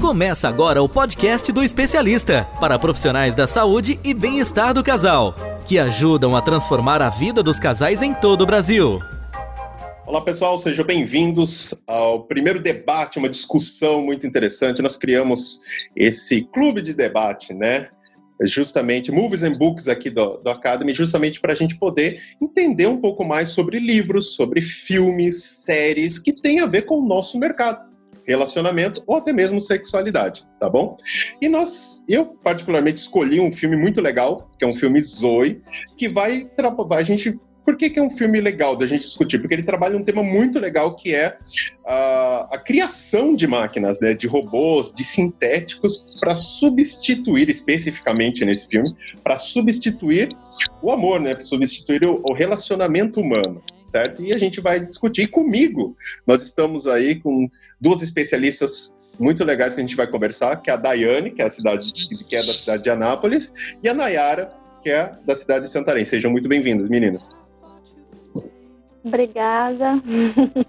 Começa agora o podcast do especialista para profissionais da saúde e bem-estar do casal, que ajudam a transformar a vida dos casais em todo o Brasil. Olá pessoal, sejam bem-vindos ao primeiro debate, uma discussão muito interessante. Nós criamos esse clube de debate, né? Justamente, Movies and Books aqui do, do Academy, justamente para a gente poder entender um pouco mais sobre livros, sobre filmes, séries que têm a ver com o nosso mercado relacionamento ou até mesmo sexualidade, tá bom? E nós, eu particularmente escolhi um filme muito legal, que é um filme Zoe, que vai a gente por que, que, é um filme legal da gente discutir? Porque ele trabalha um tema muito legal que é a, a criação de máquinas, né, de robôs, de sintéticos, para substituir, especificamente nesse filme, para substituir o amor, né, para substituir o, o relacionamento humano certo? E a gente vai discutir comigo. Nós estamos aí com duas especialistas muito legais que a gente vai conversar, que é a Daiane, que é, a cidade, que é da cidade de Anápolis, e a Nayara, que é da cidade de Santarém. Sejam muito bem-vindas, meninas. Obrigada.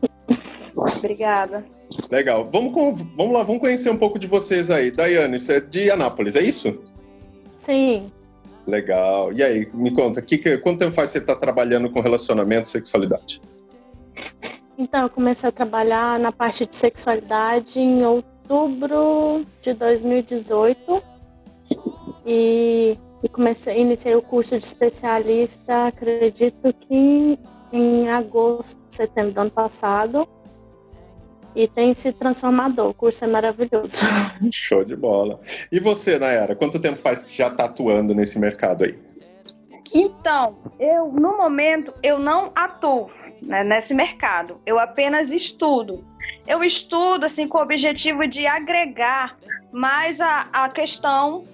Obrigada. Legal. Vamos, vamos lá, vamos conhecer um pouco de vocês aí. Daiane, você é de Anápolis, é isso? Sim. Legal. E aí, me conta, que, que, quanto tempo faz você está trabalhando com relacionamento e sexualidade? Então, eu comecei a trabalhar na parte de sexualidade em outubro de 2018 e, e comecei, iniciei o curso de especialista, acredito que em agosto, setembro do ano passado e tem se transformador. O curso é maravilhoso. Show de bola. E você, Nayara, quanto tempo faz que já está atuando nesse mercado aí? Então, eu no momento eu não atuo né, nesse mercado. Eu apenas estudo. Eu estudo assim com o objetivo de agregar mais a, a questão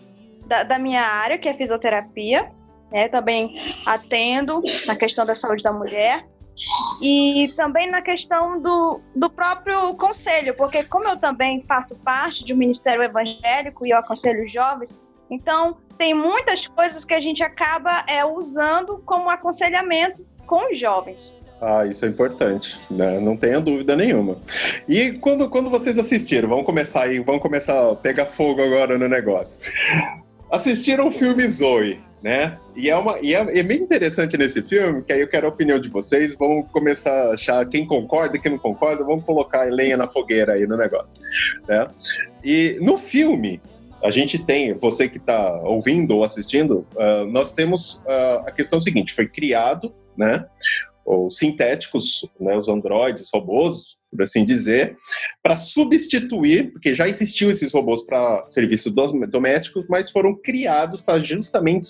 da, da minha área, que é fisioterapia. Né, também atendo na questão da saúde da mulher e também na questão do, do próprio conselho, porque como eu também faço parte de um ministério evangélico e eu aconselho jovens, então tem muitas coisas que a gente acaba é, usando como aconselhamento com os jovens. Ah, isso é importante, né? não tenha dúvida nenhuma. E quando, quando vocês assistiram, vamos começar aí, vamos começar a pegar fogo agora no negócio. Assistiram o filme Zoe, né? E, é, uma, e é, é bem interessante nesse filme, que aí eu quero a opinião de vocês, vamos começar a achar quem concorda e quem não concorda, vamos colocar lenha na fogueira aí no negócio, né? E no filme, a gente tem, você que está ouvindo ou assistindo, uh, nós temos uh, a questão seguinte, foi criado, né, os sintéticos, né, os androides, robôs, por assim dizer, para substituir, porque já existiam esses robôs para serviços domésticos, mas foram criados para justamente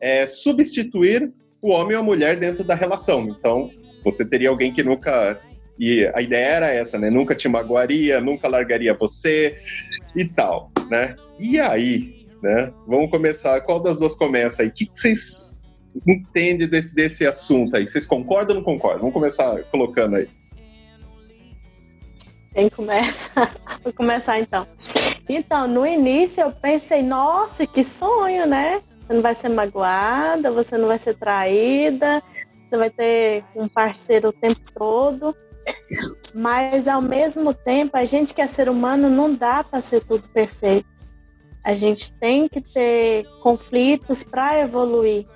é, substituir o homem ou a mulher dentro da relação. Então, você teria alguém que nunca. E a ideia era essa, né? Nunca te magoaria, nunca largaria você e tal, né? E aí, né? Vamos começar. Qual das duas começa aí? O que vocês entendem desse, desse assunto aí? Vocês concordam ou não concordam? Vamos começar colocando aí. Quem começa? Vou começar então. Então, no início eu pensei, nossa, que sonho, né? Você não vai ser magoada, você não vai ser traída, você vai ter um parceiro o tempo todo. Mas ao mesmo tempo, a gente que é ser humano não dá para ser tudo perfeito. A gente tem que ter conflitos para evoluir.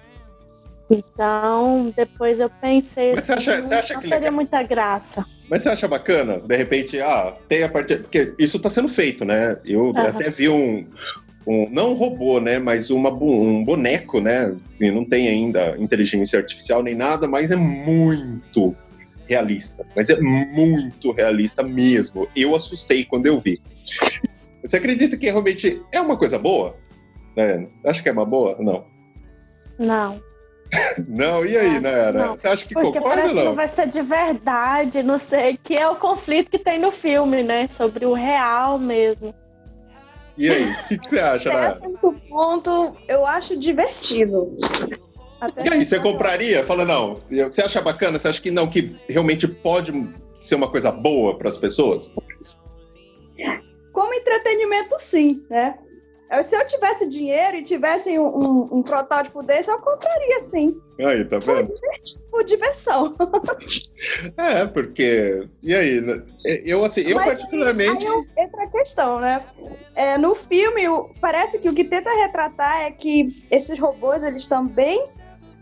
Então, depois eu pensei Mas você acha, assim, você acha não que teria legal? muita graça. Mas você acha bacana, de repente, ah, tem a partir. Porque isso está sendo feito, né? Eu uhum. até vi um, um. Não um robô, né? Mas uma, um boneco, né? E não tem ainda inteligência artificial nem nada, mas é muito realista. Mas é muito realista mesmo. Eu assustei quando eu vi. Você acredita que realmente é uma coisa boa? Né? Acha que é uma boa? Não. Não. Não, e aí, Nayara? Você acha que Porque concorda parece ou não? que não vai ser de verdade, não sei, que é o conflito que tem no filme, né? Sobre o real mesmo. E aí, o que, que, você acha, Nayara? certo ponto, eu acho divertido. Até e aí, você compraria? Fala, não, você acha bacana? Você acha que não, que realmente pode ser uma coisa boa para as pessoas? Como entretenimento, sim, né? Se eu tivesse dinheiro e tivesse um, um, um, protótipo desse, eu compraria sim. Aí, tá vendo? Por diversão. É, porque. E aí? Eu, assim, eu Mas particularmente. Aí, aí entra a questão, né? é, no filme, parece que o que tenta retratar é que esses robôs, eles também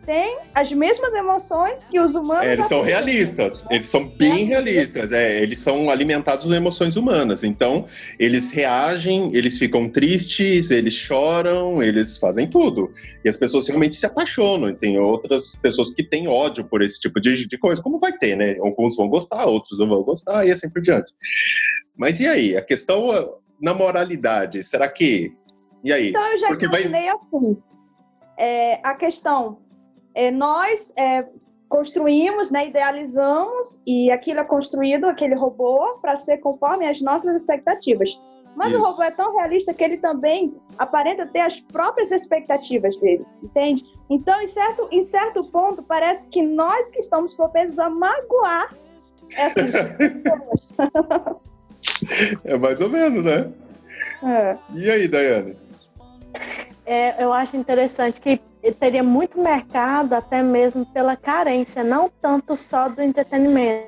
têm as mesmas emoções que os humanos. É, eles são realistas, eles são bem realistas, é, eles são alimentados de emoções humanas. Então, eles reagem, eles ficam tristes, eles choram, eles fazem tudo. E as pessoas realmente se apaixonam. E tem outras pessoas que têm ódio por esse tipo de, de coisa, como vai ter, né? Alguns vão gostar, outros não vão gostar, e assim por diante. Mas e aí? A questão na moralidade, será que. E aí? Então, eu já Porque vai... assim. É, a questão é, nós é, construímos, né, idealizamos e aquilo é construído, aquele robô, para ser conforme as nossas expectativas. Mas Isso. o robô é tão realista que ele também aparenta ter as próprias expectativas dele, entende? Então, em certo, em certo ponto, parece que nós que estamos propensos a magoar essas pessoas. é mais ou menos, né? É. E aí, Daiane? É, eu acho interessante que teria muito mercado, até mesmo pela carência, não tanto só do entretenimento.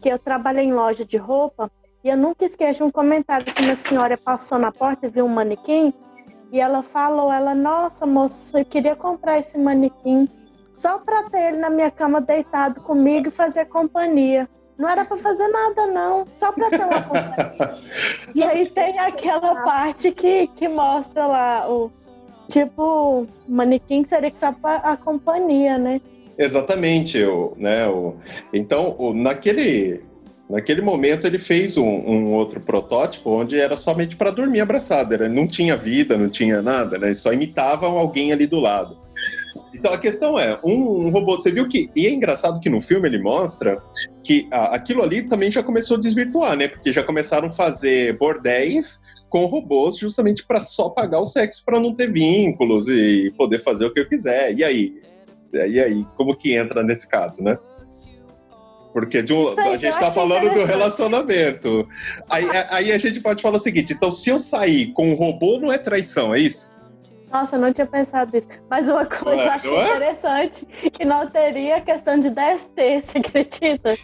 Que eu trabalhei em loja de roupa e eu nunca esqueço um comentário que uma senhora passou na porta e viu um manequim e ela falou, ela, nossa moça, eu queria comprar esse manequim só para ter ele na minha cama deitado comigo e fazer companhia. Não era para fazer nada, não, só para ter uma companhia. e aí tem aquela parte que, que mostra lá o, Tipo, manequim seria que só a companhia, né? Exatamente, o, né? O, então, o, naquele, naquele momento ele fez um, um outro protótipo onde era somente para dormir abraçado, ele não tinha vida, não tinha nada, né? Só imitavam alguém ali do lado. Então a questão é, um, um, robô, você viu que. E é engraçado que no filme ele mostra que a, aquilo ali também já começou a desvirtuar, né? Porque já começaram a fazer bordéis com robôs justamente para só pagar o sexo para não ter vínculos e poder fazer o que eu quiser. E aí? E aí, como que entra nesse caso, né? Porque um, Sei, a gente está falando do relacionamento. Aí, aí a gente pode falar o seguinte: então, se eu sair com um robô, não é traição, é isso? Nossa, eu não tinha pensado nisso. Mas uma coisa eu achei é? interessante que não teria questão de DST, você acredita?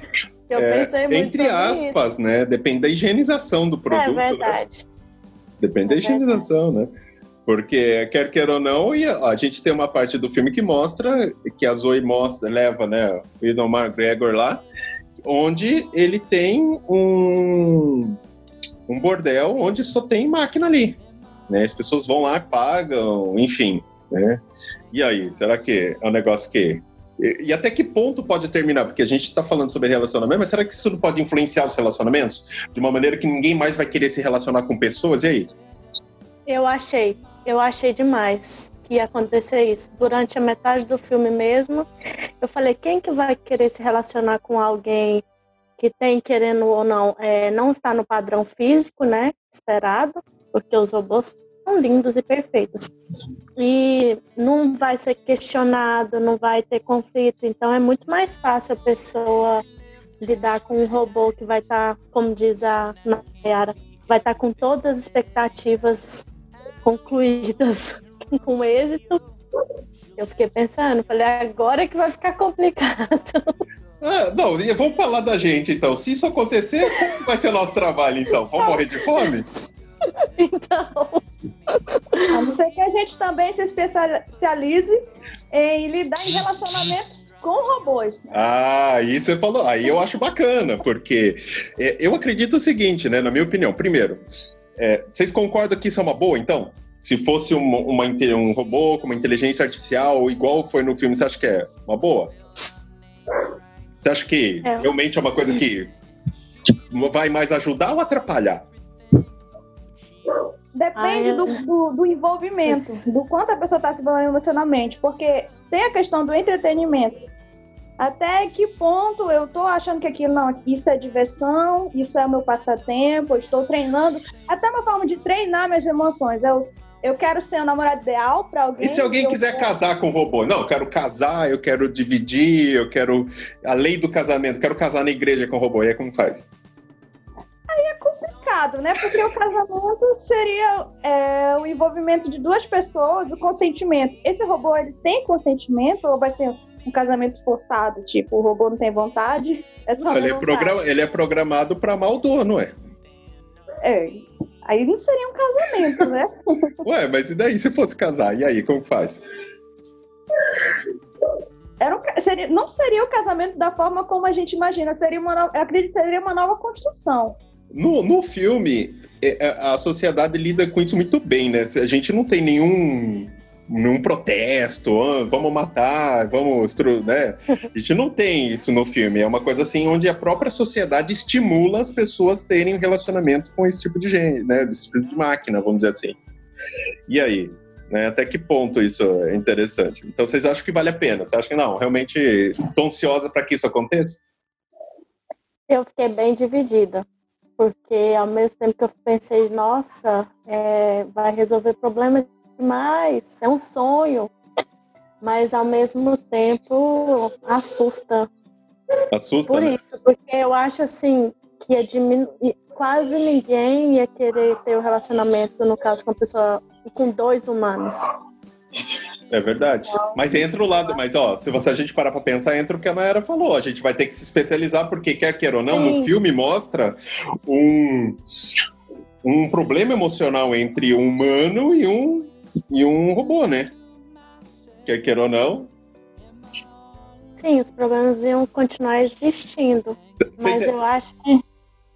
Eu é, pensei muito Entre aspas, isso. né? Depende da higienização do é produto. É verdade. Né? Depende da higienização, né? Porque, quer queira ou não, a gente tem uma parte do filme que mostra, que a Zoe mostra, leva, né, o Ian McGregor lá, onde ele tem um, um bordel onde só tem máquina ali. Né? As pessoas vão lá, pagam, enfim. Né? E aí, será que é um negócio que. E, até que ponto pode terminar? Porque a gente está falando sobre relacionamento, mas será que isso não pode influenciar os relacionamentos? De uma maneira que ninguém mais vai querer se relacionar com pessoas? E aí? Eu achei. Eu achei demais que ia acontecer isso. Durante a metade do filme mesmo, eu falei: quem que vai querer se relacionar com alguém que tem, querendo ou não, é, não está no padrão físico, né? Esperado, porque os robôs são lindos e perfeitos. E não vai ser questionado, não vai ter conflito. Então é muito mais fácil a pessoa lidar com um robô que vai estar, tá, como diz a Nayara, vai estar tá com todas as expectativas concluídas com êxito. Eu fiquei pensando, falei, agora é que vai ficar complicado. Ah, não, vamos falar da gente então. Se isso acontecer, como vai ser nosso trabalho então? Vamos morrer de fome? Então. A não ser que a gente também se especialize em lidar em relacionamentos com robôs. Né? Ah, aí você falou. Aí eu acho bacana, porque é, eu acredito o seguinte, né? Na minha opinião. Primeiro, é, vocês concordam que isso é uma boa, então? Se fosse uma, uma, um robô com uma inteligência artificial, igual foi no filme, você acha que é uma boa? Você acha que é. realmente é uma coisa que, que vai mais ajudar ou atrapalhar? Depende do, do, do, envolvimento, do quanto a pessoa está se envolvendo emocionalmente, porque tem a questão do entretenimento. Até que ponto eu estou achando que aquilo não, isso é diversão, isso é o meu passatempo, eu estou treinando, até uma forma de treinar minhas emoções. Eu, eu quero ser um namorado ideal para alguém. E se alguém quiser quero... casar com o robô? Não, eu quero casar, eu quero dividir, eu quero a lei do casamento, quero casar na igreja com o robô. E aí como faz? Aí é complicado, né? Porque o casamento seria é, o envolvimento de duas pessoas, o consentimento. Esse robô, ele tem consentimento ou vai ser um casamento forçado? Tipo, o robô não tem vontade? É só ele, é programa, ele é programado para amar o dono, é? É. Aí não seria um casamento, né? Ué, mas e daí se fosse casar? E aí, como faz? Era um, seria, não seria o casamento da forma como a gente imagina, seria uma, eu acredito que seria uma nova construção. No, no filme, é, é, a sociedade lida com isso muito bem, né? A gente não tem nenhum num protesto, ah, vamos matar, vamos, né? A gente não tem isso no filme. É uma coisa assim onde a própria sociedade estimula as pessoas terem um relacionamento com esse tipo de gente, né? Desse tipo de máquina, vamos dizer assim. E aí? Né? Até que ponto isso é interessante? Então vocês acham que vale a pena? Você acha que não? Realmente estou ansiosa para que isso aconteça? Eu fiquei bem dividida porque ao mesmo tempo que eu pensei, nossa, é, vai resolver problemas demais, é um sonho, mas ao mesmo tempo assusta. Assusta? Por né? isso, porque eu acho assim que ia diminuir, quase ninguém ia querer ter o um relacionamento, no caso, com uma pessoa com dois humanos. É verdade. Mas entra o lado, mas ó, se você a gente parar pra pensar, entra o que a Naira falou. A gente vai ter que se especializar, porque quer queira ou não, Sim. no filme mostra um, um problema emocional entre um humano e um e um robô, né? Quer queira ou não. Sim, os problemas iam continuar existindo. mas eu acho que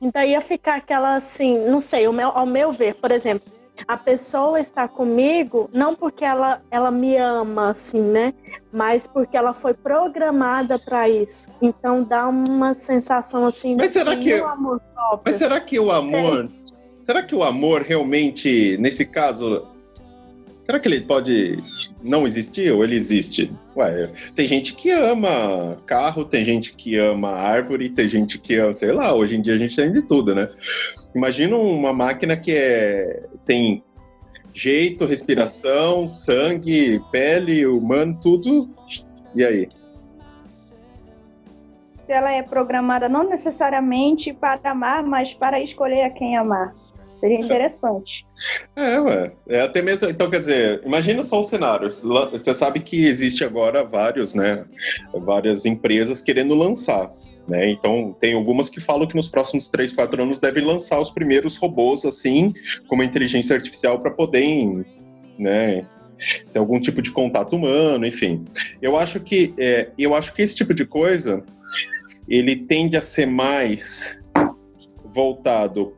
ainda ia ficar aquela assim, não sei, meu, ao meu ver, por exemplo, a pessoa está comigo não porque ela, ela me ama, assim, né? Mas porque ela foi programada para isso. Então dá uma sensação assim. Mas será que, amor mas será que o amor, será que o amor realmente, nesse caso, Será que ele pode não existir ou ele existe? Ué, tem gente que ama carro, tem gente que ama árvore, tem gente que ama, sei lá, hoje em dia a gente tem de tudo, né? Imagina uma máquina que é, tem jeito, respiração, sangue, pele, humano, tudo. E aí? Ela é programada não necessariamente para amar, mas para escolher a quem amar. Seria interessante. É, ué. É até mesmo. Então, quer dizer, imagina só o cenário. Você sabe que existe agora vários, né? Várias empresas querendo lançar. Né? Então, tem algumas que falam que nos próximos 3, 4 anos devem lançar os primeiros robôs, assim, como inteligência artificial, para poderem né, ter algum tipo de contato humano, enfim. Eu acho que, é, eu acho que esse tipo de coisa ele tende a ser mais voltado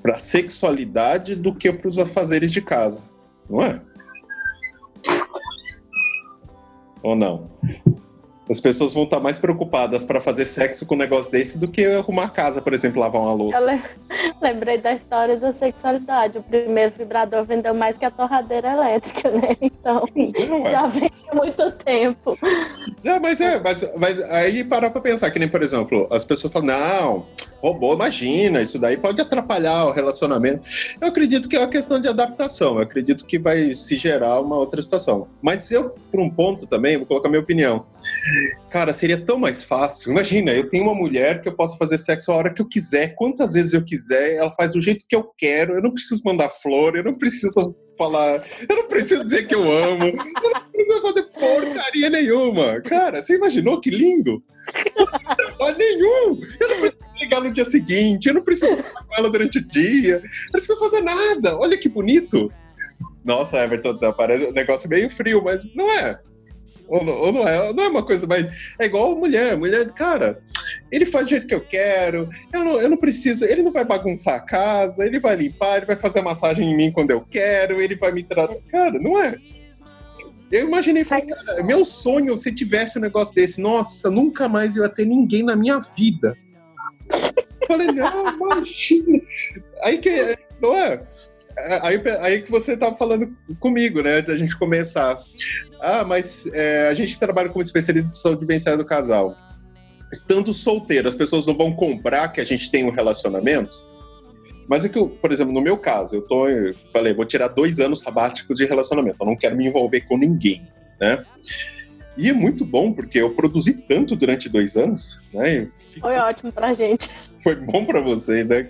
para sexualidade do que para os afazeres de casa, não é? Ou não? As pessoas vão estar mais preocupadas para fazer sexo com um negócio desse do que arrumar a casa, por exemplo, lavar uma louça. Eu lembrei da história da sexualidade. O primeiro vibrador vendeu mais que a torradeira elétrica, né? Então, é. já vende há muito tempo. É, mas é, mas, mas aí parar para pensar, que nem, por exemplo, as pessoas falam, não, robô, imagina, isso daí pode atrapalhar o relacionamento. Eu acredito que é uma questão de adaptação, eu acredito que vai se gerar uma outra situação. Mas eu, por um ponto também, vou colocar minha opinião. Cara, seria tão mais fácil. Imagina, eu tenho uma mulher que eu posso fazer sexo a hora que eu quiser, quantas vezes eu quiser, ela faz do jeito que eu quero, eu não preciso mandar flor, eu não preciso falar, eu não preciso dizer que eu amo, eu não preciso fazer porcaria nenhuma. Cara, você imaginou que lindo? Não nenhum! Eu não preciso ligar no dia seguinte, eu não preciso falar com ela durante o dia, eu não preciso fazer nada. Olha que bonito. Nossa, Everton, tá, parece um negócio meio frio, mas não é. Ou não, ou não, é, não é uma coisa mais. É igual mulher. Mulher, cara, ele faz do jeito que eu quero, eu não, eu não preciso. Ele não vai bagunçar a casa, ele vai limpar, ele vai fazer massagem em mim quando eu quero, ele vai me tratar. Cara, não é. Eu imaginei, falei, cara, meu sonho se tivesse um negócio desse, nossa, nunca mais eu ia ter ninguém na minha vida. Falei, não, imagina. Aí que, não é? Aí, aí que você estava falando comigo, né, antes da gente começar. Ah, mas é, a gente trabalha como especialista de bem-estar do casal. Estando solteiro, as pessoas não vão comprar que a gente tem um relacionamento? Mas é que, eu, por exemplo, no meu caso, eu tô, eu falei, vou tirar dois anos sabáticos de relacionamento, eu não quero me envolver com ninguém, né? E é muito bom, porque eu produzi tanto durante dois anos, né? Foi ótimo pra gente. Foi bom pra você, né?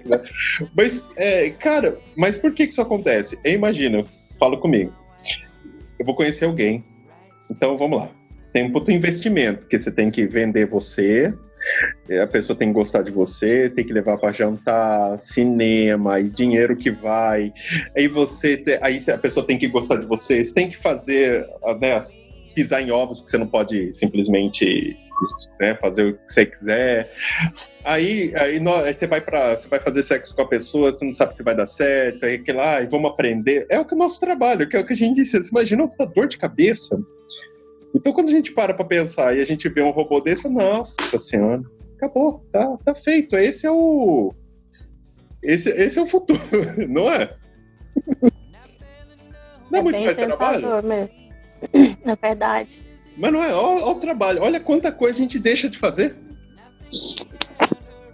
Mas, é, cara, mas por que, que isso acontece? Eu imagino, fala comigo. Eu vou conhecer alguém. Então, vamos lá. Tem um puto investimento, porque você tem que vender você, É, a pessoa tem que gostar de você, tem que levar para jantar, cinema, e dinheiro que vai. Aí você, aí a pessoa tem que gostar de você, você tem que fazer, né, pisar em ovos, porque você não pode simplesmente né, fazer o que você quiser. Aí, aí, aí você vai para você vai fazer sexo com a pessoa, você não sabe se vai dar certo, aí aquilo lá, e vamos aprender. É o que é o nosso trabalho, que é o que a gente disse. Você imagina uma dor de cabeça. Então, quando a gente para para pensar e a gente vê um robô desse, nossa senhora, acabou, tá, tá feito. Esse é o esse, esse é o futuro, não é? Não é, é muito mais trabalho. Mesmo. É verdade. Mas não é, olha, o trabalho, olha quanta coisa a gente deixa de fazer.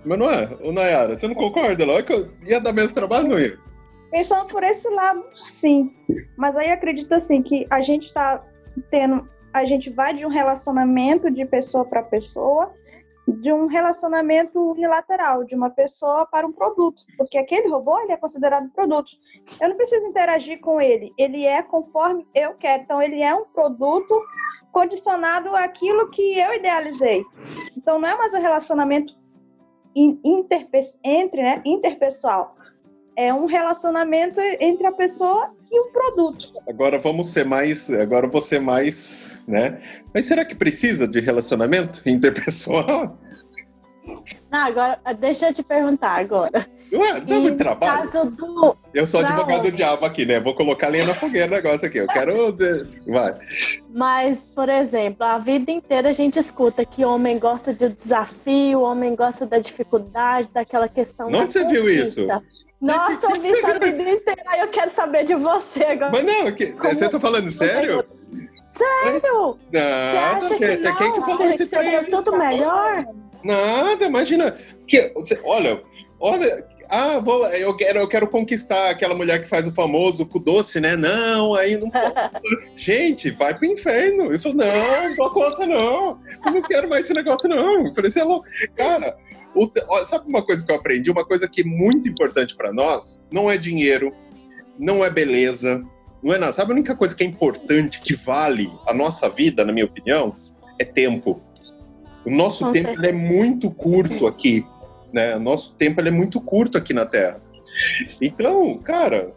Mas não é, o Nayara, você não concorda? É que ia dar menos trabalho, não ia? Pensando por esse lado, sim. Mas aí acredito assim que a gente está tendo. A gente vai de um relacionamento de pessoa para pessoa de um relacionamento unilateral, de uma pessoa para um produto, porque aquele robô ele é considerado produto. Eu não preciso interagir com ele, ele é conforme eu quero. Então ele é um produto condicionado àquilo que eu idealizei. Então não é mais um relacionamento entre, né, interpessoal. É um relacionamento entre a pessoa e um produto. Agora vamos ser mais, agora vou ser mais, né? Mas será que precisa de relacionamento interpessoal? Não, agora, deixa eu te perguntar agora. Ué, dá muito trabalho. Caso do... Eu sou advogado do diabo aqui, né? Vou colocar lenha na fogueira o negócio aqui. Eu quero. Vai. Mas, por exemplo, a vida inteira a gente escuta que homem gosta de desafio, homem gosta da dificuldade, daquela questão. Onde você viu isso? Nossa, eu vi isso a vida inteira. Eu quero saber de você agora. Mas não, que, você tá falando sério? Sério? Não, você acha gente, que não? Quem que falou você, isso seria tudo melhor? Nada, imagina. Que, você, olha, olha, ah, vou, eu quero, eu quero conquistar aquela mulher que faz o famoso cu doce, né? Não, aí não Gente, vai pro inferno. Eu falei, não, não dou conta, não. Eu não quero mais esse negócio, não. Eu falei, você é louco. Cara, o, sabe uma coisa que eu aprendi? Uma coisa que é muito importante para nós não é dinheiro, não é beleza, não é nada. Sabe a única coisa que é importante, que vale a nossa vida, na minha opinião, é tempo. O nosso Com tempo é muito curto aqui, né? Nosso tempo é muito curto aqui na Terra. Então, cara,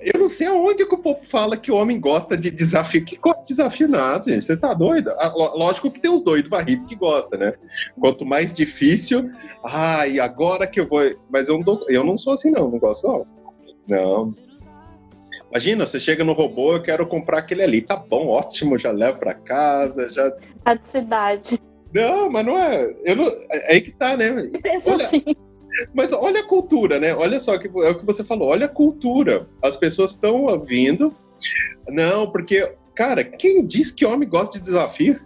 eu não sei aonde que o povo fala que o homem gosta de desafio. Que gosta de desafio nada, gente. Você tá doido? Ah, lógico que tem os doidos varridos que gosta, né? Quanto mais difícil, ai, agora que eu vou. Mas eu não, dou... eu não sou assim, não. Não gosto, não. Não. Imagina, você chega no robô, eu quero comprar aquele ali. Tá bom, ótimo, já levo para casa, já. Praticidade. Não, mas não é. Eu não... É aí que tá, né? Penso Olha... assim. Mas olha a cultura, né? Olha só, que é o que você falou, olha a cultura. As pessoas estão vindo. Não, porque, cara, quem diz que homem gosta de desafio?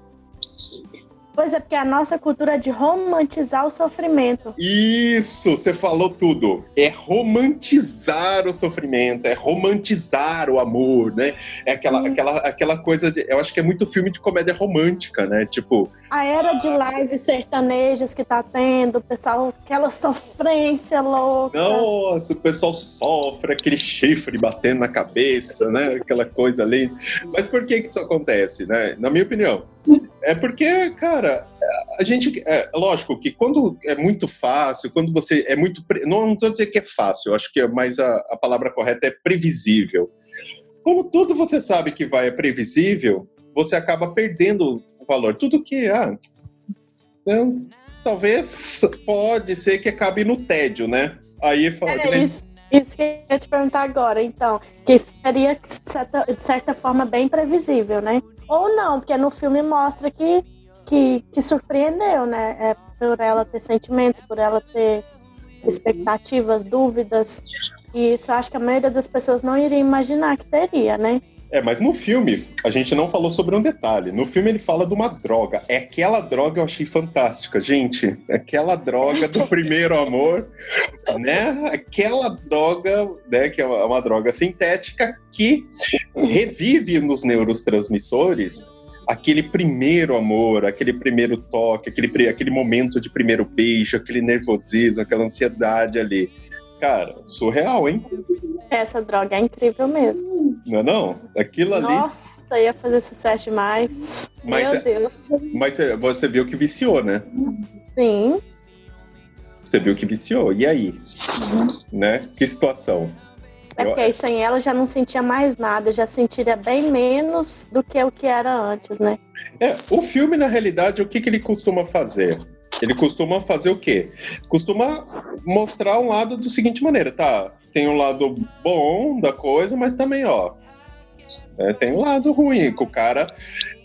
Pois é, porque a nossa cultura é de romantizar o sofrimento. Isso, você falou tudo. É romantizar o sofrimento, é romantizar o amor, né? É aquela, aquela, aquela coisa de. Eu acho que é muito filme de comédia romântica, né? Tipo. A era de lives sertanejas que tá tendo, o pessoal, aquela sofrência louca. Nossa, o pessoal sofre, aquele chifre batendo na cabeça, né? Aquela coisa ali. Mas por que que isso acontece, né? Na minha opinião. É porque, cara, a gente. É, lógico que quando é muito fácil, quando você é muito. Não, não estou dizendo que é fácil, acho que é mais a, a palavra correta é previsível. Como tudo você sabe que vai é previsível, você acaba perdendo o valor. Tudo que. Ah, não, talvez pode ser que acabe no tédio, né? Aí fala. É, isso, isso que eu ia te perguntar agora, então. Que seria, de certa, de certa forma, bem previsível, né? Ou não, porque no filme mostra que, que, que surpreendeu, né? É por ela ter sentimentos, por ela ter expectativas, dúvidas. E isso eu acho que a maioria das pessoas não iria imaginar que teria, né? É, mas no filme, a gente não falou sobre um detalhe. No filme ele fala de uma droga. É aquela droga eu achei fantástica, gente. Aquela droga do primeiro amor, né? Aquela droga, né, que é uma droga sintética que revive nos neurotransmissores aquele primeiro amor, aquele primeiro toque, aquele, aquele momento de primeiro beijo, aquele nervosismo, aquela ansiedade ali. Cara, surreal, hein? Essa droga é incrível mesmo. Não é não? Aquilo ali. Nossa, ia fazer sucesso demais. Mas, Meu é- Deus. Mas você viu que viciou, né? Sim. Você viu que viciou. E aí? Uhum. Né? Que situação? É porque aí sem ela já não sentia mais nada, já sentiria bem menos do que o que era antes, né? É, o filme, na realidade, o que, que ele costuma fazer? Ele costuma fazer o quê? Costuma mostrar um lado do seguinte maneira, tá? Tem um lado bom da coisa, mas também, ó, é, tem um lado ruim, que o cara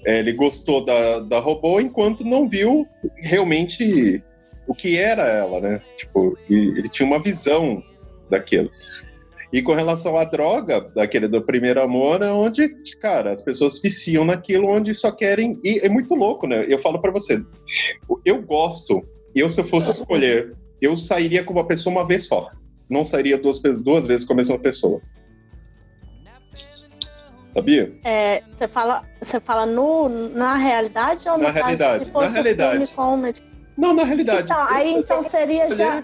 é, ele gostou da, da robô enquanto não viu realmente o que era ela, né? Tipo, ele tinha uma visão daquilo. E com relação à droga, daquele do primeiro amor, é onde, cara, as pessoas viciam naquilo onde só querem. E é muito louco, né? Eu falo para você, eu gosto, eu se eu fosse escolher, eu sairia com uma pessoa uma vez só. Não sairia duas, duas vezes com a mesma pessoa. Sabia? É, você fala, você fala no, na realidade ou na realidade, se fosse na realidade. filme comedy? Não, na realidade. Então, aí então seria já.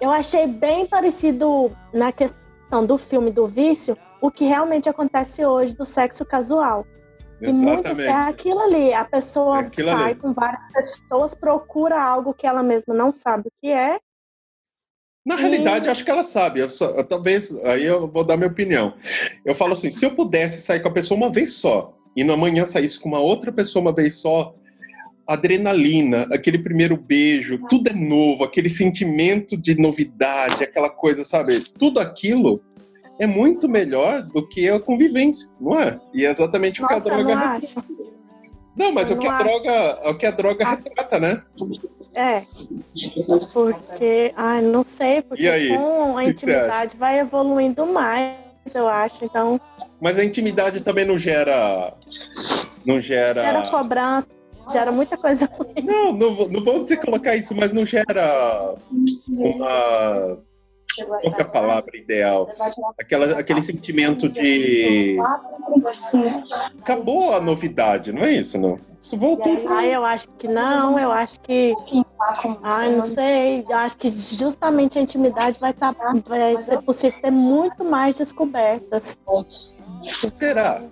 Eu achei bem parecido na questão questão do filme do vício, o que realmente acontece hoje do sexo casual. Que muitas é aquilo ali, a pessoa é sai ali. com várias pessoas, procura algo que ela mesma não sabe o que é. Na realidade, acho que ela sabe. Eu só, eu, talvez, aí eu vou dar minha opinião. Eu falo assim: se eu pudesse sair com a pessoa uma vez só, e no amanhã saísse com uma outra pessoa uma vez só, adrenalina, aquele primeiro beijo, tudo é novo, aquele sentimento de novidade, aquela coisa, sabe? Tudo aquilo é muito melhor do que a convivência, não é? E é exatamente Nossa, o que a droga. Não, não mas o que, a droga, é o que a droga retrata, né? É. Porque, ai, não sei, porque com a intimidade vai evoluindo mais, eu acho. Então. Mas a intimidade também não gera. Não gera. Gera cobrança gera muita coisa ruim. Não, não, não vou dizer colocar isso, mas não gera uma. Qual é a palavra ideal? Aquela, aquele sentimento de. Acabou a novidade, não é isso, não? Isso voltou. Ah, eu acho que não, eu acho que. Ah, não sei. Eu acho que justamente a intimidade vai, tá, vai ser possível ter muito mais descobertas. Será?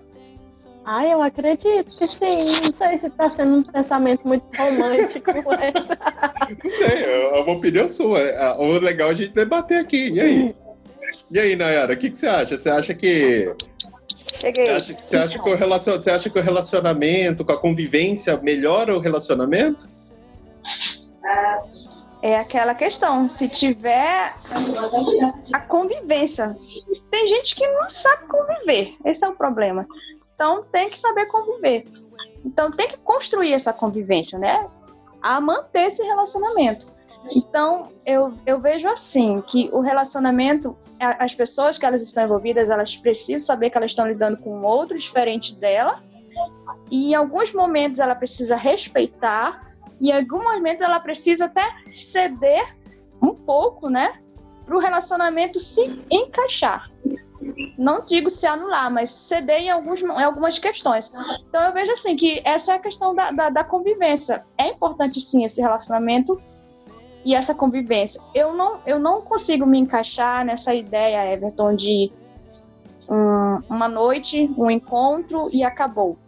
Ah, eu acredito que sim. Não sei se está sendo um pensamento muito romântico essa. Não sei, é uma opinião sua. É, o legal é a gente debater aqui. E aí? E aí, Nayara, o que, que você acha? Você acha que. Cheguei. Você acha, você, acha que o relacion... você acha que o relacionamento, com a convivência, melhora o relacionamento? É aquela questão, se tiver a convivência. Tem gente que não sabe conviver, esse é o problema. Então tem que saber conviver. Então tem que construir essa convivência, né? A manter esse relacionamento. Então eu, eu vejo assim que o relacionamento, as pessoas que elas estão envolvidas, elas precisam saber que elas estão lidando com outro diferente dela. E em alguns momentos ela precisa respeitar, e em alguns momentos ela precisa até ceder um pouco, né? Para o relacionamento se encaixar não digo se anular, mas ceder em, alguns, em algumas questões. Então eu vejo assim que essa é a questão da, da, da convivência. É importante sim esse relacionamento e essa convivência. Eu não, eu não consigo me encaixar nessa ideia, Everton, de um, uma noite, um encontro e acabou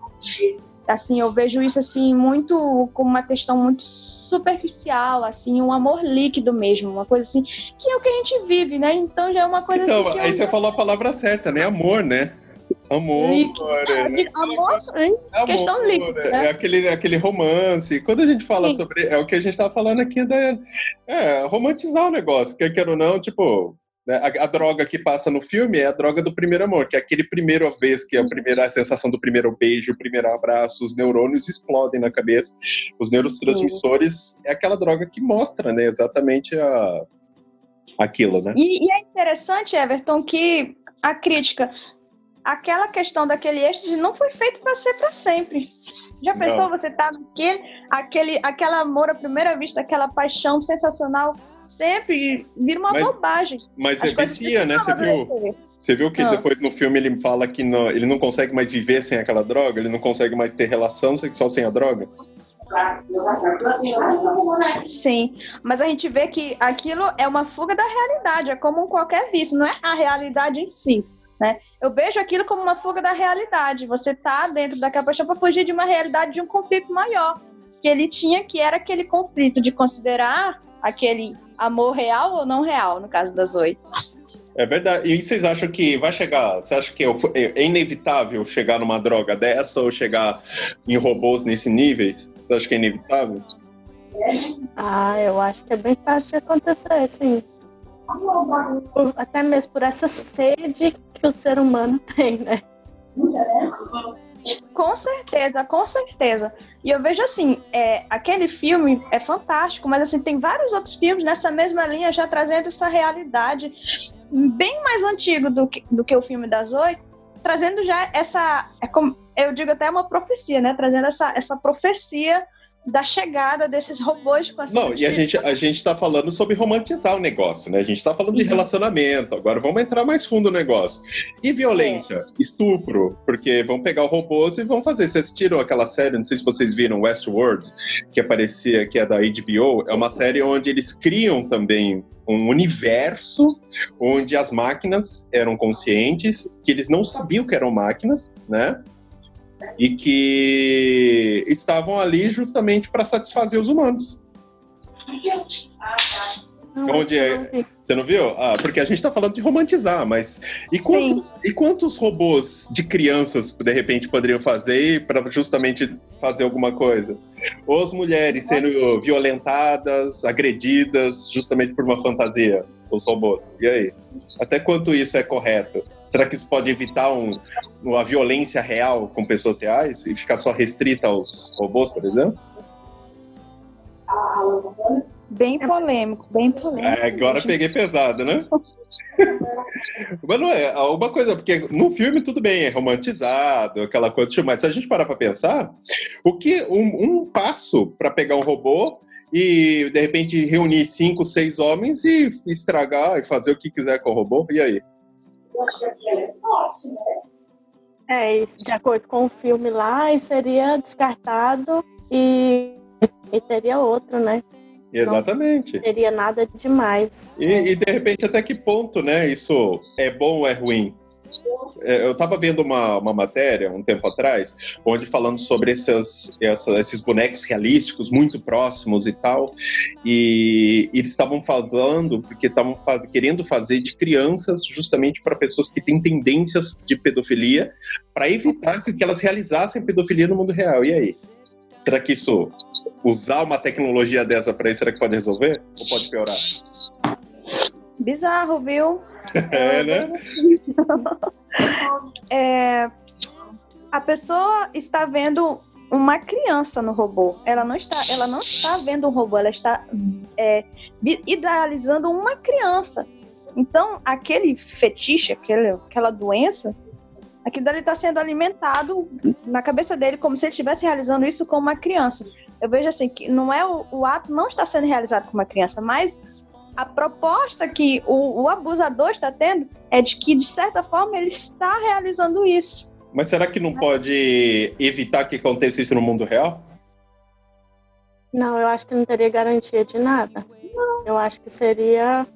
assim, eu vejo isso assim muito como uma questão muito superficial, assim, um amor líquido mesmo, uma coisa assim, que é o que a gente vive, né? Então já é uma coisa então, assim. aí você falou a palavra certa, né? Amor, né? Amor, é, amor, é questão líquida. Né? É aquele, aquele romance. Quando a gente fala Sim. sobre. É o que a gente tava falando aqui da. É, romantizar o negócio, quer queira ou não, tipo, né? A, a, droga que passa no filme é a droga do primeiro amor, que é aquele primeiro vez que é a primeira a sensação do primeiro beijo, o primeiro abraço, os neurônios explodem na cabeça, os neurotransmissores é aquela droga que mostra, né, exatamente a aquilo, né? E, e é interessante, Everton, que a crítica aquela questão daquele êxtase não foi feito para ser para sempre. Já pensou não. você tá naquele aquele aquela amor à primeira vista, aquela paixão sensacional sempre vira uma mas, bobagem. Mas é vicia, né? Você viu, você viu que ah. depois no filme ele fala que não, ele não consegue mais viver sem aquela droga, ele não consegue mais ter relação sexual sem a droga? Sim, mas a gente vê que aquilo é uma fuga da realidade, é como qualquer vício, não é a realidade em si. Né? Eu vejo aquilo como uma fuga da realidade. Você está dentro daquela paixão para fugir de uma realidade, de um conflito maior. que ele tinha, que era aquele conflito de considerar aquele amor real ou não real, no caso das oito. É verdade. E vocês acham que vai chegar? Você acha que é, é inevitável chegar numa droga dessa ou chegar em robôs nesse níveis? Você acha que é inevitável? Ah, eu acho que é bem fácil de acontecer, sim. Até mesmo por essa sede que o ser humano tem, né? Com certeza, com certeza. E eu vejo assim, é, aquele filme é fantástico, mas assim, tem vários outros filmes nessa mesma linha já trazendo essa realidade bem mais antigo do que, do que o filme das oito, trazendo já essa. É como, eu digo até uma profecia, né? Trazendo essa, essa profecia da chegada desses robôs com essa. Não, e a gente, a gente tá falando sobre romantizar o negócio, né? A gente tá falando de uhum. relacionamento. Agora vamos entrar mais fundo no negócio. E violência, é. estupro, porque vão pegar os robôs e vão fazer. Vocês assistiram aquela série, não sei se vocês viram, Westworld, que aparecia, que é da HBO. É uma série onde eles criam também um universo onde as máquinas eram conscientes, que eles não sabiam que eram máquinas, né? E que estavam ali justamente para satisfazer os humanos. Não, Onde é? Você não viu? Ah, porque a gente está falando de romantizar, mas e quantos, e quantos robôs de crianças de repente poderiam fazer para justamente fazer alguma coisa? Ou as mulheres sendo violentadas, agredidas justamente por uma fantasia, os robôs. E aí? Até quanto isso é correto? Será que isso pode evitar um, uma violência real com pessoas reais e ficar só restrita aos robôs, por exemplo? Bem polêmico, bem polêmico. É, agora peguei pesado, né? mas não é, uma coisa, porque no filme tudo bem, é romantizado, aquela coisa, mas se a gente parar pra pensar, o que um, um passo para pegar um robô e de repente reunir cinco, seis homens e estragar e fazer o que quiser com o robô, e aí? É, isso, de acordo com o filme lá, seria descartado e, e teria outro, né? Exatamente. Não teria nada demais. E, e de repente, até que ponto, né? Isso é bom ou é ruim? É, eu estava vendo uma, uma matéria um tempo atrás, onde falando sobre esses, esses bonecos realísticos muito próximos e tal, e, e eles estavam falando porque estavam faz, querendo fazer de crianças justamente para pessoas que têm tendências de pedofilia, para evitar que elas realizassem pedofilia no mundo real. E aí? Será que isso, usar uma tecnologia dessa para isso, será que pode resolver? Ou pode piorar? Bizarro, viu? É, né? é, a pessoa está vendo uma criança no robô. Ela não está, ela não está vendo um robô, ela está é, idealizando uma criança. Então, aquele fetiche, aquele, aquela doença, aquilo dali está sendo alimentado na cabeça dele como se ele estivesse realizando isso com uma criança. Eu vejo assim que não é o, o ato não está sendo realizado com uma criança, mas a proposta que o, o abusador está tendo é de que, de certa forma, ele está realizando isso. Mas será que não pode evitar que aconteça isso no mundo real? Não, eu acho que não teria garantia de nada. Não. Eu acho que seria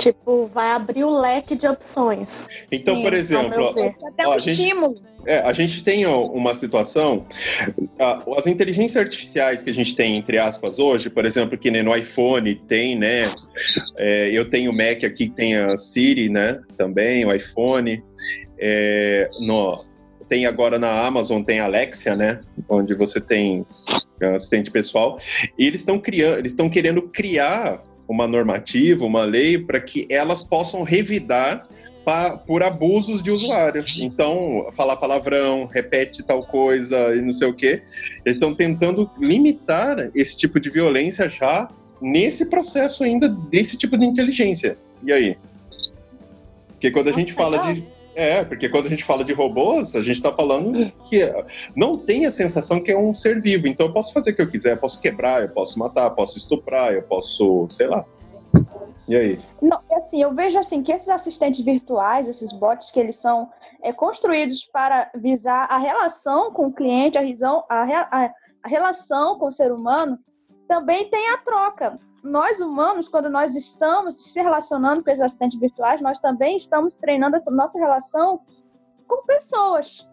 tipo, vai abrir o leque de opções. Então, Sim, por exemplo, até um estímulo. É, a gente tem uma situação, as inteligências artificiais que a gente tem, entre aspas, hoje, por exemplo, que nem no iPhone tem, né? É, eu tenho o Mac aqui que tem a Siri, né? Também, o iPhone. É, no, tem agora na Amazon, tem a Alexia, né? Onde você tem assistente pessoal. E eles estão criando, eles estão querendo criar uma normativa, uma lei, para que elas possam revidar pra, por abusos de usuários. Então, falar palavrão, repete tal coisa e não sei o quê. Eles estão tentando limitar esse tipo de violência já nesse processo ainda desse tipo de inteligência. E aí? Porque quando a gente fala de é, porque quando a gente fala de robôs, a gente está falando que não tem a sensação que é um ser vivo. Então eu posso fazer o que eu quiser, eu posso quebrar, eu posso matar, eu posso estuprar, eu posso, sei lá. E aí? Não, assim, eu vejo assim que esses assistentes virtuais, esses bots, que eles são é, construídos para visar a relação com o cliente, a, risão, a, a, a relação com o ser humano, também tem a troca nós humanos, quando nós estamos se relacionando com esses assistentes virtuais, nós também estamos treinando a nossa relação com pessoas.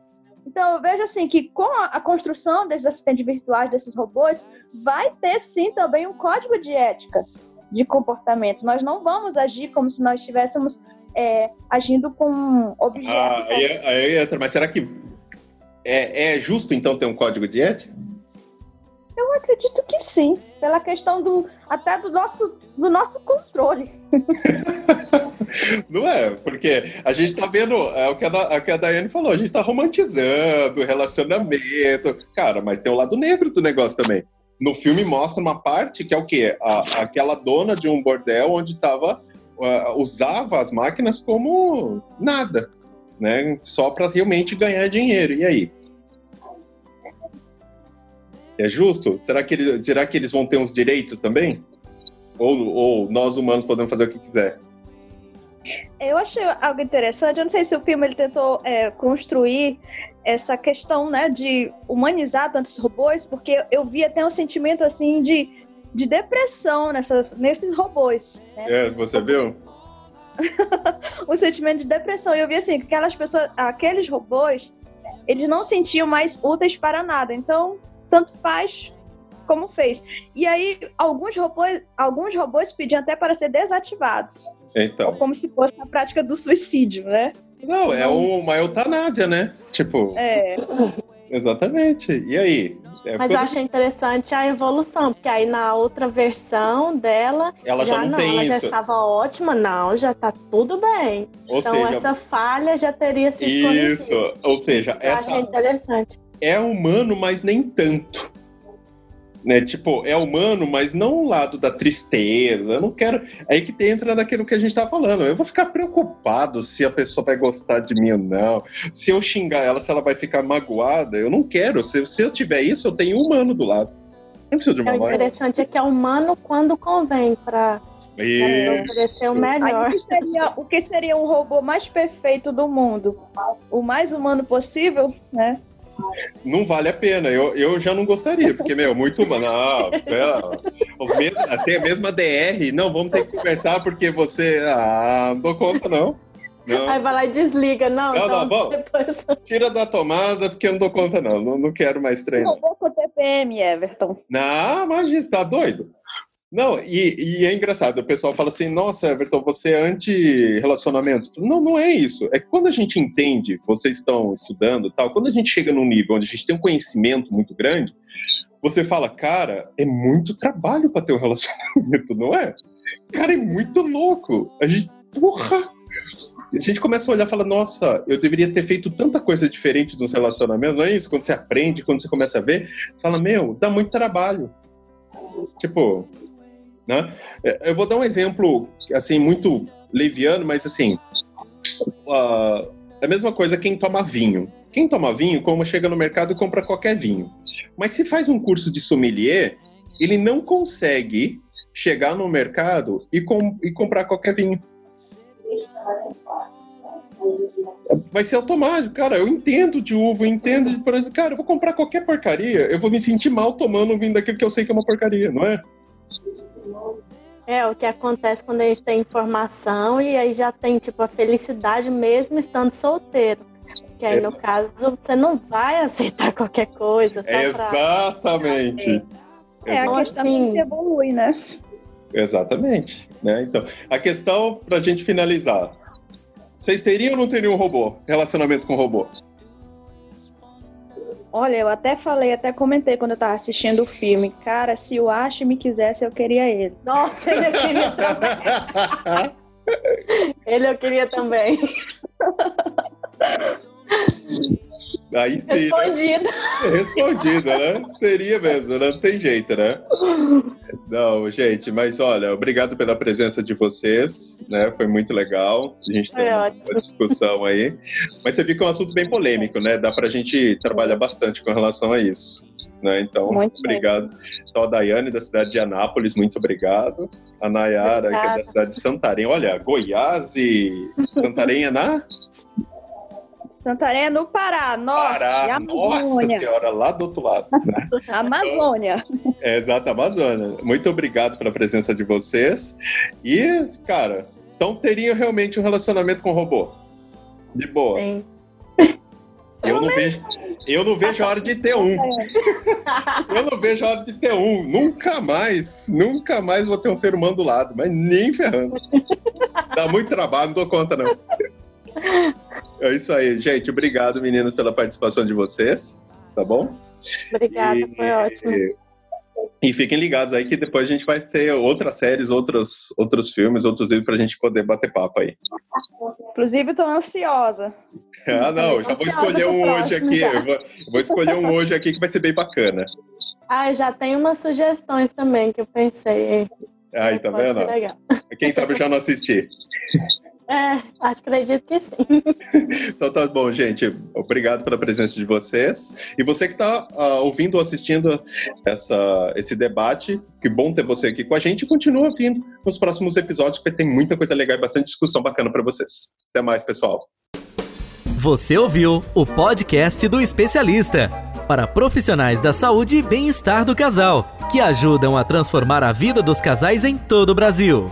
Então eu vejo assim que com a, construção desses assistentes virtuais, desses robôs, vai ter sim também um código de ética de comportamento. Nós não vamos agir como se nós estivéssemos é, agindo com objetos. Ah, aí, aí entra, mas será que é, é justo então ter um código de ética? Eu acredito que sim, pela questão do até do nosso do nosso controle. Não é, porque a gente tá vendo, é o que a, a, que a Daiane falou, a gente tá romantizando o relacionamento. Cara, mas tem o lado negro do negócio também. No filme mostra uma parte que é o quê? A, aquela dona de um bordel onde tava uh, usava as máquinas como nada, né? Só para realmente ganhar dinheiro. E aí? É justo? Será que, eles, será que eles vão ter uns direitos também? Ou, ou nós humanos podemos fazer o que quiser? Eu achei algo interessante. Eu não sei se o filme ele tentou é, construir essa questão, né, de humanizar tantos robôs, porque eu vi até um sentimento assim de, de depressão nessas, nesses robôs. Né? É, você viu? um sentimento de depressão. E eu vi assim, que aquelas pessoas, aqueles robôs, eles não sentiam mais úteis para nada. Então, tanto faz como fez. E aí, alguns robôs, alguns robôs pediam até para ser desativados. Então. Como se fosse a prática do suicídio, né? Não, é uma eutanásia, né? Tipo. É. Exatamente. E aí? É Mas eu achei interessante a evolução, porque aí na outra versão dela, ela já, já não, tem ela isso. já estava ótima, não, já está tudo bem. Ou então seja, essa falha já teria sido Isso, corrigida. ou seja, eu essa achei interessante. É humano, mas nem tanto né? Tipo, é humano, mas não o lado da tristeza. Eu não quero. Aí que entra naquilo que a gente tá falando. Eu vou ficar preocupado se a pessoa vai gostar de mim ou não. Se eu xingar ela, se ela vai ficar magoada. Eu não quero. Se, se eu tiver isso, eu tenho um humano do lado. Não preciso de uma é, O interessante é que é humano quando convém para oferecer o melhor. o, que seria, o que seria um robô mais perfeito do mundo? O mais humano possível, né? Não vale a pena. Eu, eu já não gostaria, porque, meu, muito. Não, os mesmos, até a mesma DR, não, vamos ter que conversar porque você. Ah, não dou conta, não. não. Aí vai lá e desliga, não. Não, não. Depois... Tira da tomada, porque eu não dou conta, não. Não, não quero mais treinar. Não vou com TPM, Everton. Não, imagina, você tá doido? Não, e, e, é engraçado, o pessoal fala assim, nossa, Everton, você é anti-relacionamento. Não, não é isso. É que quando a gente entende, vocês estão estudando tal, quando a gente chega num nível onde a gente tem um conhecimento muito grande, você fala, cara, é muito trabalho para ter um relacionamento, não é? Cara, é muito louco. A gente, porra! A gente começa a olhar e fala, nossa, eu deveria ter feito tanta coisa diferente nos relacionamentos, não é isso? Quando você aprende, quando você começa a ver, fala, meu, dá muito trabalho. Tipo, né? É, eu vou dar um exemplo, assim, muito leviano, mas assim, uh, a mesma coisa quem toma vinho. Quem toma vinho, como chega no mercado e compra qualquer vinho. Mas se faz um curso de sommelier, ele não consegue chegar no mercado e, com, e comprar qualquer vinho. Vai ser automático, cara. Eu entendo de uva, eu entendo de. Cara, eu vou comprar qualquer porcaria, eu vou me sentir mal tomando um vinho daquilo que eu sei que é uma porcaria, não é? É, o que acontece quando a gente tem informação e aí já tem, tipo, a felicidade mesmo estando solteiro. Que aí, é. no caso, você não vai aceitar qualquer coisa. Só Exatamente. Pra... É, a questão assim... que evolui, né? Exatamente. Né? Então, a questão, pra gente finalizar. Vocês teriam ou não teriam um robô? Relacionamento com robô? Olha, eu até falei, até comentei quando eu tava assistindo o filme. Cara, se o Ash me quisesse, eu queria ele. Nossa, ele eu queria também. ele eu queria também. Aí sim. Respondido. Né? Respondido, né? Teria mesmo, né? não tem jeito, né? Não, gente, mas olha, obrigado pela presença de vocês, né? Foi muito legal. A gente ter uma discussão aí. Mas você viu que é um assunto bem polêmico, né? Dá pra gente trabalhar bastante com relação a isso. Né? Então, muito obrigado. Então, a Daiane, da cidade de Anápolis, muito obrigado. A Nayara, que é da cidade de Santarém. Olha, Goiás e Santarém é na Santarém é no Pará, norte, Pará, Nossa senhora, lá do outro lado. Né? Amazônia. É, exato, Amazônia. Muito obrigado pela presença de vocês. E, cara, então teriam realmente um relacionamento com o robô? De boa. Sim. Eu não vejo, eu não vejo a hora de ter um. Eu não vejo a hora de ter um. Nunca mais, nunca mais vou ter um ser humano do lado, mas nem ferrando. Dá muito trabalho, não dou conta, não. É isso aí, gente. Obrigado, meninos, pela participação de vocês. Tá bom? Obrigada, e, foi ótimo. E fiquem ligados aí que depois a gente vai ter outras séries, outros, outros filmes, outros livros pra gente poder bater papo aí. Inclusive, tô ansiosa. Ah, não, já vou escolher um hoje aqui. Eu vou, eu vou, escolher um hoje aqui que vai ser bem bacana. Ah, já tem umas sugestões também que eu pensei. Aí, tá vendo? Quem sabe eu já não assisti. É, acho que acredito que sim. então tá bom, gente. Obrigado pela presença de vocês. E você que está uh, ah, ouvindo ou assistindo essa, esse debate, que bom ter você aqui com a gente. Continua ouvindo nos próximos episódios, porque tem muita coisa legal e bastante discussão bacana para vocês. Até mais, pessoal. Você ouviu o podcast do especialista para profissionais da saúde e bem-estar do casal, que ajudam a transformar a vida dos casais em todo o Brasil.